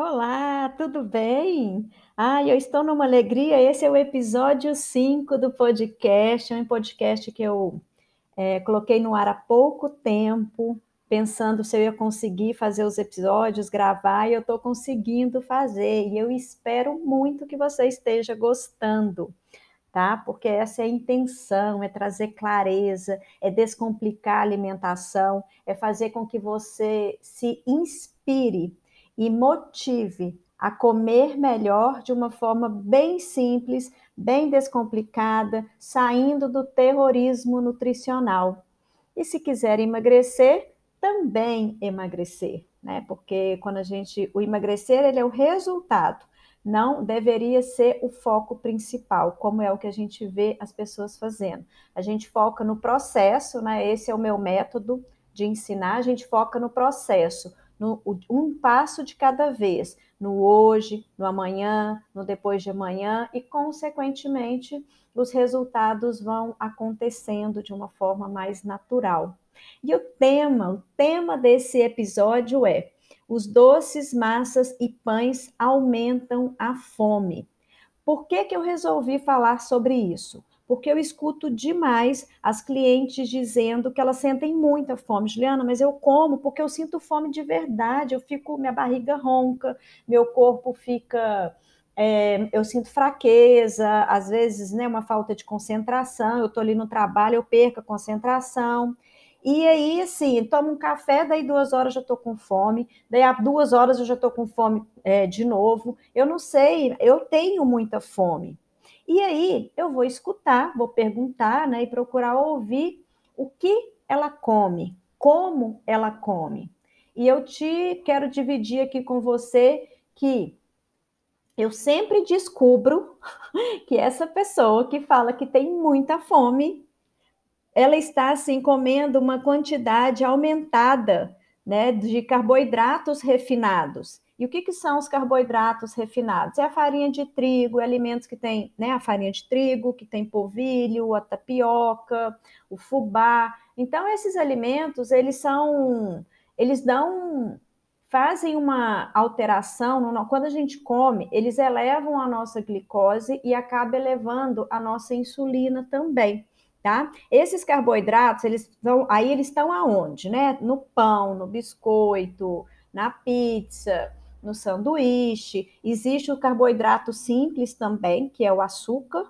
Olá, tudo bem? Ah, eu estou numa alegria. Esse é o episódio 5 do podcast, é um podcast que eu é, coloquei no ar há pouco tempo, pensando se eu ia conseguir fazer os episódios, gravar, e eu estou conseguindo fazer. E eu espero muito que você esteja gostando, tá? Porque essa é a intenção, é trazer clareza, é descomplicar a alimentação, é fazer com que você se inspire e motive a comer melhor de uma forma bem simples, bem descomplicada, saindo do terrorismo nutricional. E se quiser emagrecer, também emagrecer, né? Porque quando a gente o emagrecer, ele é o resultado, não deveria ser o foco principal, como é o que a gente vê as pessoas fazendo. A gente foca no processo, né? Esse é o meu método de ensinar, a gente foca no processo no, um passo de cada vez, no hoje, no amanhã, no depois de amanhã, e, consequentemente, os resultados vão acontecendo de uma forma mais natural. E o tema, o tema desse episódio é: os doces, massas e pães aumentam a fome. Por que, que eu resolvi falar sobre isso? Porque eu escuto demais as clientes dizendo que elas sentem muita fome. Juliana, mas eu como porque eu sinto fome de verdade, eu fico, minha barriga ronca, meu corpo fica. É, eu sinto fraqueza, às vezes, né, uma falta de concentração. Eu estou ali no trabalho, eu perco a concentração. E aí, assim, tomo um café, daí duas horas já estou com fome, daí a duas horas eu já estou com fome é, de novo. Eu não sei, eu tenho muita fome. E aí eu vou escutar, vou perguntar, né, e procurar ouvir o que ela come, como ela come. E eu te quero dividir aqui com você que eu sempre descubro que essa pessoa que fala que tem muita fome, ela está assim comendo uma quantidade aumentada, né, de carboidratos refinados. E o que, que são os carboidratos refinados? É a farinha de trigo, é alimentos que tem né, a farinha de trigo, que tem polvilho, a tapioca, o fubá. Então, esses alimentos, eles são, eles dão, fazem uma alteração, quando a gente come, eles elevam a nossa glicose e acaba elevando a nossa insulina também. Tá? Esses carboidratos, eles estão, aí eles estão aonde, né? No pão, no biscoito, na pizza, no sanduíche. Existe o carboidrato simples também, que é o açúcar.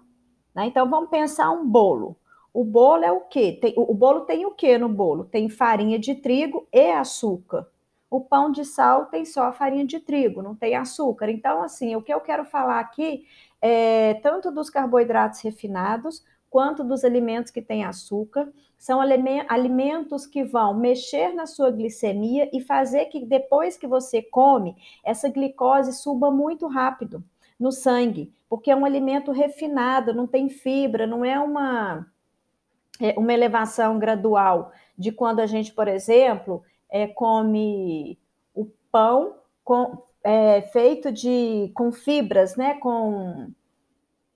Né? Então vamos pensar um bolo. O bolo é o quê? Tem, o, bolo tem o quê no bolo? Tem farinha de trigo e açúcar. O pão de sal tem só a farinha de trigo, não tem açúcar. Então, assim, o que eu quero falar aqui é tanto dos carboidratos refinados quanto dos alimentos que têm açúcar. São alimentos que vão mexer na sua glicemia e fazer que depois que você come, essa glicose suba muito rápido no sangue, porque é um alimento refinado, não tem fibra, não é uma, é uma elevação gradual de quando a gente, por exemplo, é, come o pão com, é, feito de com fibras, né? Com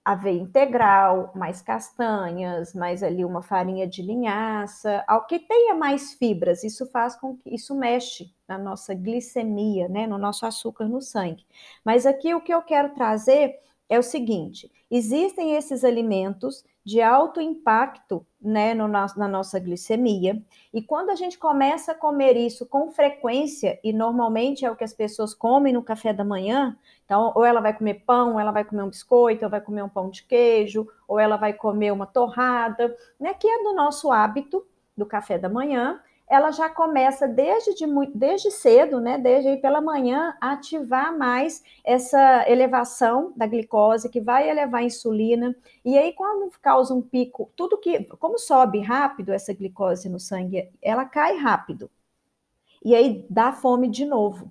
aveia integral, mais castanhas, mais ali uma farinha de linhaça, ao que tenha mais fibras, isso faz com que isso mexe na nossa glicemia, né, no nosso açúcar no sangue. Mas aqui o que eu quero trazer é o seguinte: existem esses alimentos de alto impacto né, no, na nossa glicemia, e quando a gente começa a comer isso com frequência, e normalmente é o que as pessoas comem no café da manhã, então, ou ela vai comer pão, ou ela vai comer um biscoito, ou vai comer um pão de queijo, ou ela vai comer uma torrada, né, que é do nosso hábito do café da manhã, ela já começa desde, de, desde cedo, né, desde pela manhã, a ativar mais essa elevação da glicose, que vai elevar a insulina. E aí, quando causa um pico, tudo que, como sobe rápido essa glicose no sangue, ela cai rápido. E aí dá fome de novo.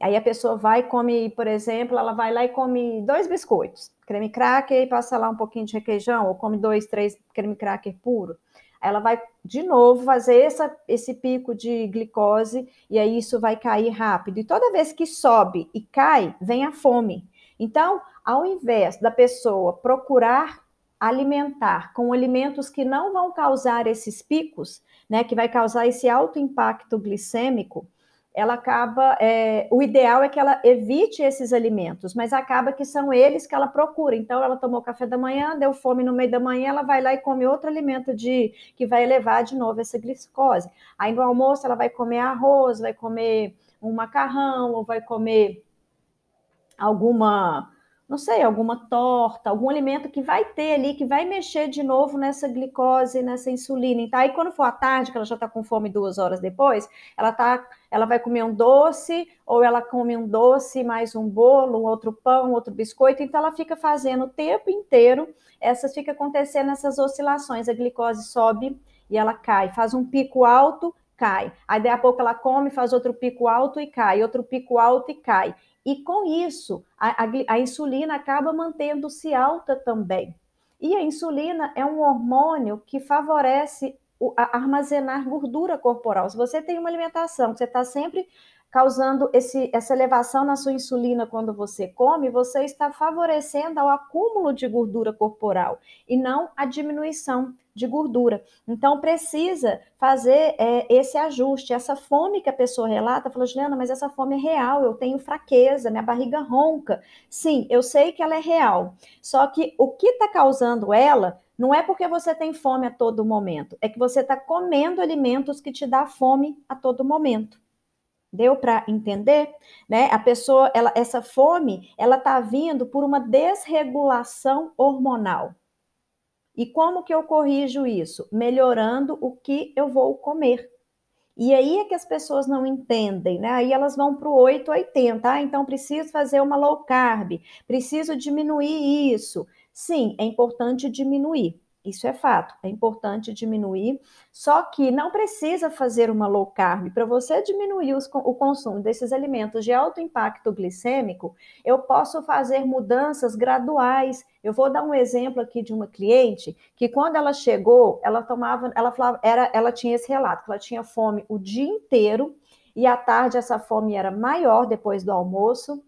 Aí a pessoa vai e come, por exemplo, ela vai lá e come dois biscoitos, creme cracker e passa lá um pouquinho de requeijão, ou come dois, três creme cracker puro ela vai de novo fazer essa, esse pico de glicose e aí isso vai cair rápido. E toda vez que sobe e cai, vem a fome. Então, ao invés da pessoa procurar alimentar com alimentos que não vão causar esses picos, né, que vai causar esse alto impacto glicêmico, ela acaba. É, o ideal é que ela evite esses alimentos, mas acaba que são eles que ela procura. Então, ela tomou café da manhã, deu fome no meio da manhã, ela vai lá e come outro alimento de que vai elevar de novo essa glicose. Aí no almoço ela vai comer arroz, vai comer um macarrão, ou vai comer alguma não sei, alguma torta, algum alimento que vai ter ali, que vai mexer de novo nessa glicose, nessa insulina. Então, aí quando for à tarde, que ela já está com fome duas horas depois, ela tá, ela vai comer um doce, ou ela come um doce, mais um bolo, um outro pão, outro biscoito. Então, ela fica fazendo o tempo inteiro, essas fica acontecendo essas oscilações, a glicose sobe e ela cai, faz um pico alto, cai. Aí, daí a pouco ela come, faz outro pico alto e cai, outro pico alto e cai. E com isso, a, a, a insulina acaba mantendo-se alta também. E a insulina é um hormônio que favorece o, armazenar gordura corporal. Se você tem uma alimentação, você está sempre causando esse, essa elevação na sua insulina quando você come, você está favorecendo ao acúmulo de gordura corporal e não a diminuição de gordura. Então, precisa fazer é, esse ajuste. Essa fome que a pessoa relata, fala, Juliana, mas essa fome é real, eu tenho fraqueza, minha barriga ronca. Sim, eu sei que ela é real. Só que o que está causando ela não é porque você tem fome a todo momento, é que você está comendo alimentos que te dá fome a todo momento. Deu para entender? Né? A pessoa, ela, essa fome, ela está vindo por uma desregulação hormonal. E como que eu corrijo isso? Melhorando o que eu vou comer. E aí é que as pessoas não entendem, né? Aí elas vão para o 880. Ah, então preciso fazer uma low carb, preciso diminuir isso. Sim, é importante diminuir. Isso é fato, é importante diminuir. Só que não precisa fazer uma low carb. Para você diminuir os, o consumo desses alimentos de alto impacto glicêmico, eu posso fazer mudanças graduais. Eu vou dar um exemplo aqui de uma cliente que, quando ela chegou, ela tomava, ela falava, era, ela tinha esse relato, que ela tinha fome o dia inteiro e à tarde essa fome era maior depois do almoço.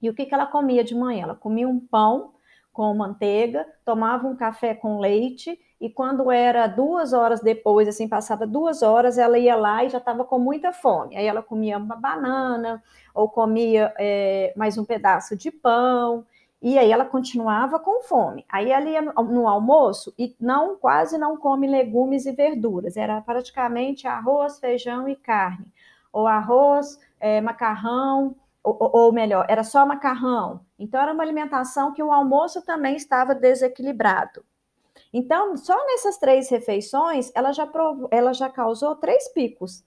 E o que, que ela comia de manhã? Ela comia um pão com manteiga, tomava um café com leite e quando era duas horas depois, assim, passava duas horas, ela ia lá e já estava com muita fome. Aí ela comia uma banana ou comia é, mais um pedaço de pão e aí ela continuava com fome. Aí ela ia no almoço e não quase não come legumes e verduras. Era praticamente arroz, feijão e carne, ou arroz, é, macarrão ou, ou, melhor, era só macarrão. Então, era uma alimentação que o almoço também estava desequilibrado. Então, só nessas três refeições, ela já, provou, ela já causou três picos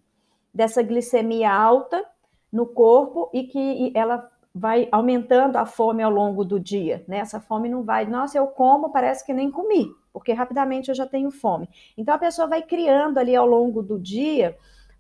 dessa glicemia alta no corpo e que ela vai aumentando a fome ao longo do dia. Né? Essa fome não vai, nossa, eu como, parece que nem comi, porque rapidamente eu já tenho fome. Então, a pessoa vai criando ali ao longo do dia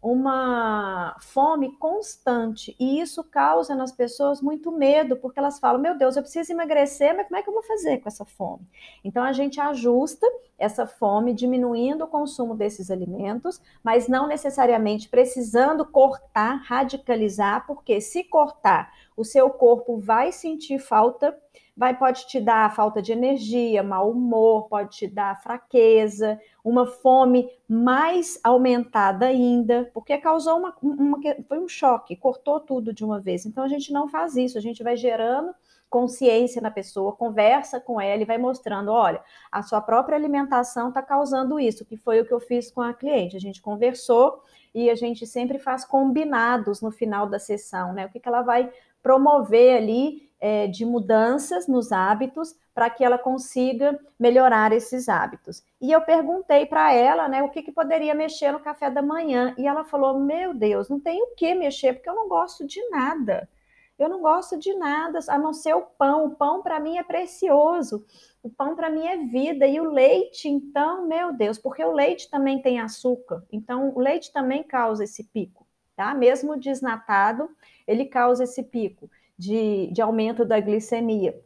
uma fome constante e isso causa nas pessoas muito medo, porque elas falam: "Meu Deus, eu preciso emagrecer, mas como é que eu vou fazer com essa fome?". Então a gente ajusta essa fome diminuindo o consumo desses alimentos, mas não necessariamente precisando cortar, radicalizar, porque se cortar, o seu corpo vai sentir falta vai pode te dar falta de energia, mau humor, pode te dar fraqueza, uma fome mais aumentada ainda, porque causou uma, uma foi um choque, cortou tudo de uma vez. Então a gente não faz isso, a gente vai gerando consciência na pessoa, conversa com ela e vai mostrando, olha, a sua própria alimentação está causando isso, que foi o que eu fiz com a cliente. A gente conversou e a gente sempre faz combinados no final da sessão, né? O que, que ela vai promover ali é, de mudanças nos hábitos para que ela consiga melhorar esses hábitos. E eu perguntei para ela, né, o que, que poderia mexer no café da manhã, e ela falou: Meu Deus, não tem o que mexer, porque eu não gosto de nada. Eu não gosto de nada a não ser o pão. O pão para mim é precioso. O pão para mim é vida. E o leite, então, meu Deus, porque o leite também tem açúcar. Então, o leite também causa esse pico, tá? Mesmo desnatado, ele causa esse pico de, de aumento da glicemia.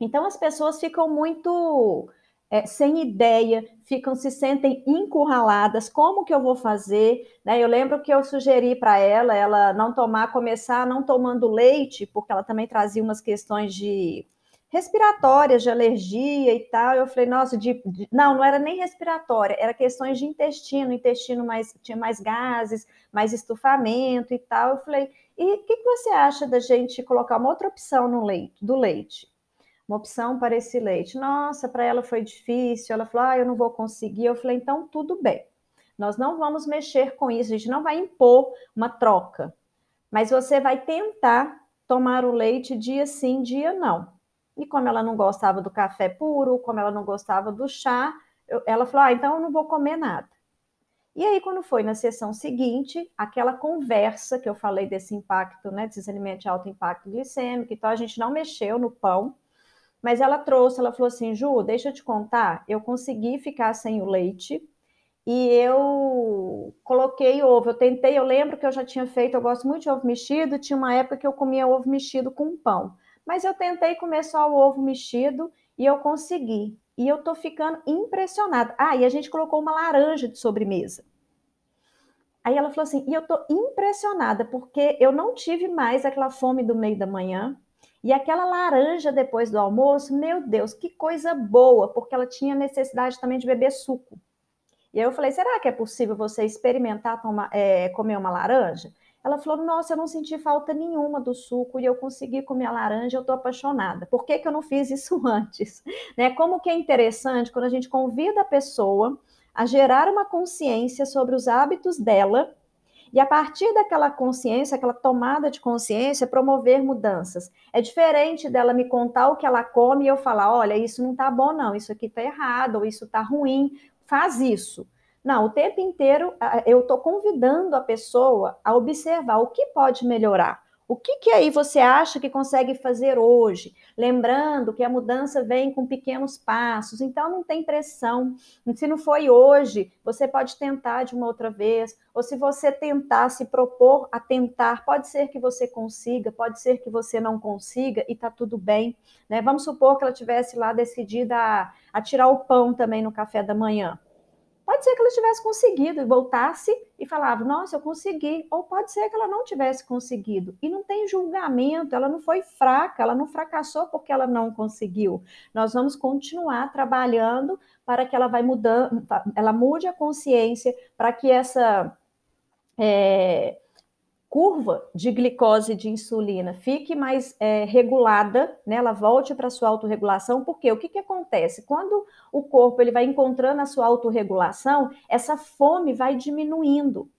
Então as pessoas ficam muito é, sem ideia, ficam se sentem encurraladas. Como que eu vou fazer? Né? Eu lembro que eu sugeri para ela, ela não tomar, começar não tomando leite, porque ela também trazia umas questões de respiratórias, de alergia e tal. Eu falei, nossa, de, de, não, não era nem respiratória, era questões de intestino, intestino mais, tinha mais gases, mais estufamento e tal. Eu falei, e o que, que, você acha da gente colocar uma outra opção no leite, do leite? Uma opção para esse leite. Nossa, para ela foi difícil. Ela falou, ah, eu não vou conseguir. Eu falei, então tudo bem. Nós não vamos mexer com isso, a gente não vai impor uma troca, mas você vai tentar tomar o leite dia sim, dia não. E como ela não gostava do café puro, como ela não gostava do chá, eu, ela falou: ah, então eu não vou comer nada. E aí, quando foi na sessão seguinte, aquela conversa que eu falei desse impacto, né, desses alimentos de alto impacto glicêmico, então a gente não mexeu no pão, mas ela trouxe, ela falou assim: Ju, deixa eu te contar, eu consegui ficar sem o leite e eu coloquei ovo. Eu tentei, eu lembro que eu já tinha feito, eu gosto muito de ovo mexido, tinha uma época que eu comia ovo mexido com pão. Mas eu tentei comer só o ovo mexido e eu consegui. E eu tô ficando impressionada. Ah, e a gente colocou uma laranja de sobremesa. Aí ela falou assim: e eu tô impressionada, porque eu não tive mais aquela fome do meio da manhã. E aquela laranja depois do almoço, meu Deus, que coisa boa, porque ela tinha necessidade também de beber suco. E aí eu falei: será que é possível você experimentar tomar, é, comer uma laranja? Ela falou: Nossa, eu não senti falta nenhuma do suco e eu consegui comer a laranja, eu estou apaixonada. Por que, que eu não fiz isso antes? Né? Como que é interessante quando a gente convida a pessoa a gerar uma consciência sobre os hábitos dela e a partir daquela consciência, aquela tomada de consciência, promover mudanças. É diferente dela me contar o que ela come e eu falar: olha, isso não está bom, não, isso aqui está errado, ou isso está ruim, faz isso. Não, o tempo inteiro eu estou convidando a pessoa a observar o que pode melhorar. O que, que aí você acha que consegue fazer hoje? Lembrando que a mudança vem com pequenos passos, então não tem pressão. Se não foi hoje, você pode tentar de uma outra vez, ou se você tentar se propor a tentar, pode ser que você consiga, pode ser que você não consiga e tá tudo bem. Né? Vamos supor que ela tivesse lá decidida a, a tirar o pão também no café da manhã. Pode ser que ela tivesse conseguido e voltasse e falava, nossa, eu consegui. Ou pode ser que ela não tivesse conseguido. E não tem julgamento, ela não foi fraca, ela não fracassou porque ela não conseguiu. Nós vamos continuar trabalhando para que ela vai mudando, ela mude a consciência, para que essa. É, curva de glicose e de insulina fique mais é, regulada, né, ela volte para a sua autorregulação, porque o que, que acontece? Quando o corpo ele vai encontrando a sua autorregulação, essa fome vai diminuindo.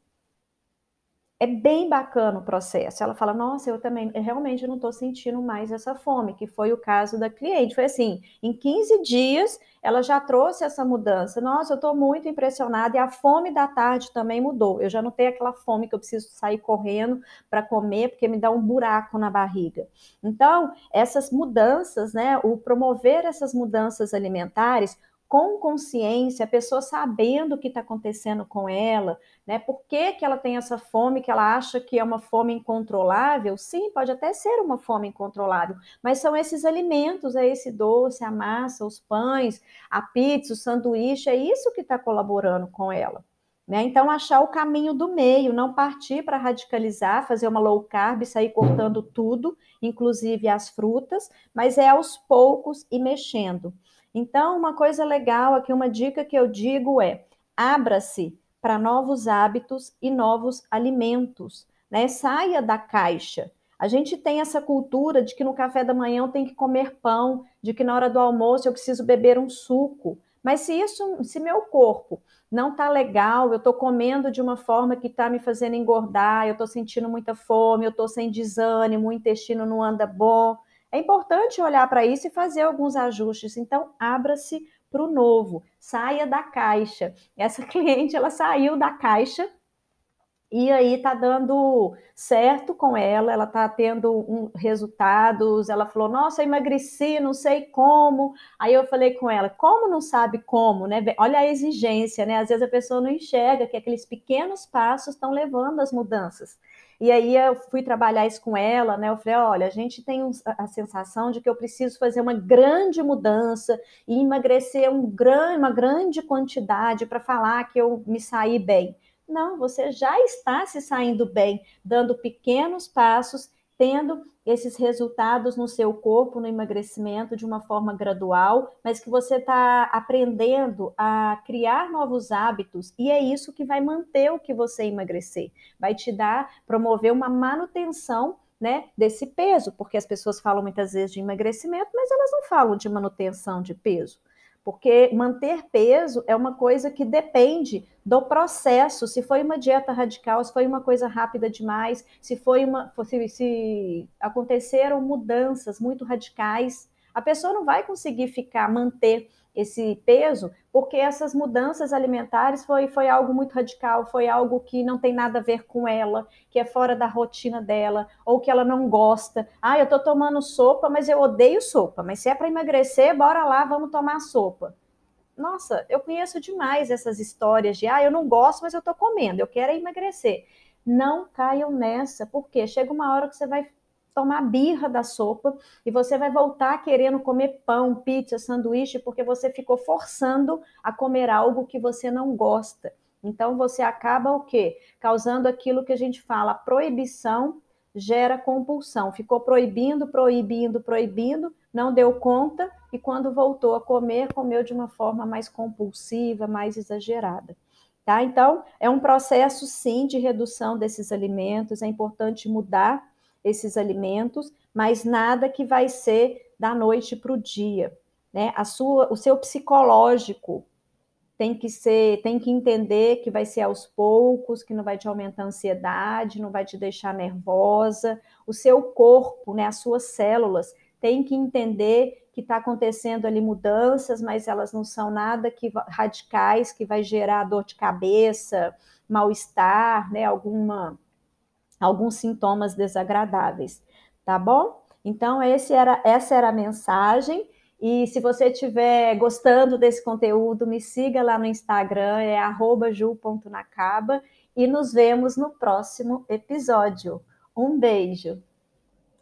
É bem bacana o processo. Ela fala: Nossa, eu também eu realmente não estou sentindo mais essa fome, que foi o caso da cliente. Foi assim: em 15 dias ela já trouxe essa mudança. Nossa, eu estou muito impressionada. E a fome da tarde também mudou. Eu já não tenho aquela fome que eu preciso sair correndo para comer, porque me dá um buraco na barriga. Então, essas mudanças, né? O promover essas mudanças alimentares com consciência, a pessoa sabendo o que está acontecendo com ela, né? Por que, que ela tem essa fome que ela acha que é uma fome incontrolável? Sim, pode até ser uma fome incontrolável, mas são esses alimentos, é esse doce, a massa, os pães, a pizza, o sanduíche, é isso que está colaborando com ela. Né? Então, achar o caminho do meio, não partir para radicalizar, fazer uma low carb, sair cortando tudo, inclusive as frutas, mas é aos poucos e mexendo. Então, uma coisa legal aqui, uma dica que eu digo é: abra-se para novos hábitos e novos alimentos, né? Saia da caixa. A gente tem essa cultura de que no café da manhã eu tenho que comer pão, de que na hora do almoço eu preciso beber um suco. Mas se isso, se meu corpo não está legal, eu estou comendo de uma forma que está me fazendo engordar, eu estou sentindo muita fome, eu estou sem desânimo, o intestino não anda bom, é importante olhar para isso e fazer alguns ajustes. Então, abra-se para o novo, saia da caixa. Essa cliente, ela saiu da caixa e aí tá dando certo com ela, ela tá tendo um, resultados. Ela falou: Nossa, eu emagreci, não sei como. Aí eu falei com ela: Como não sabe como, né? Olha a exigência, né? Às vezes a pessoa não enxerga que aqueles pequenos passos estão levando às mudanças. E aí eu fui trabalhar isso com ela, né? Eu falei, olha, a gente tem a sensação de que eu preciso fazer uma grande mudança e emagrecer um gran, uma grande quantidade para falar que eu me saí bem. Não, você já está se saindo bem, dando pequenos passos tendo esses resultados no seu corpo, no emagrecimento, de uma forma gradual, mas que você está aprendendo a criar novos hábitos e é isso que vai manter o que você emagrecer, vai te dar, promover uma manutenção né, desse peso, porque as pessoas falam muitas vezes de emagrecimento, mas elas não falam de manutenção de peso. Porque manter peso é uma coisa que depende do processo. Se foi uma dieta radical, se foi uma coisa rápida demais, se foi uma. Se, se aconteceram mudanças muito radicais, a pessoa não vai conseguir ficar, manter esse peso, porque essas mudanças alimentares foi, foi algo muito radical, foi algo que não tem nada a ver com ela, que é fora da rotina dela, ou que ela não gosta. Ah, eu tô tomando sopa, mas eu odeio sopa, mas se é para emagrecer, bora lá, vamos tomar sopa. Nossa, eu conheço demais essas histórias de, ah, eu não gosto, mas eu tô comendo, eu quero é emagrecer. Não caiam nessa, porque chega uma hora que você vai tomar birra da sopa e você vai voltar querendo comer pão, pizza, sanduíche, porque você ficou forçando a comer algo que você não gosta. Então você acaba o quê? Causando aquilo que a gente fala, proibição gera compulsão. Ficou proibindo, proibindo, proibindo, não deu conta e quando voltou a comer, comeu de uma forma mais compulsiva, mais exagerada. Tá? Então, é um processo sim de redução desses alimentos, é importante mudar esses alimentos, mas nada que vai ser da noite para o dia. Né? A sua, o seu psicológico tem que ser, tem que entender que vai ser aos poucos, que não vai te aumentar a ansiedade, não vai te deixar nervosa. O seu corpo, né, as suas células, tem que entender que está acontecendo ali mudanças, mas elas não são nada que radicais, que vai gerar dor de cabeça, mal-estar, né, alguma alguns sintomas desagradáveis, tá bom? Então, era, essa era a mensagem. E se você estiver gostando desse conteúdo, me siga lá no Instagram, é ju.nacaba, e nos vemos no próximo episódio. Um beijo!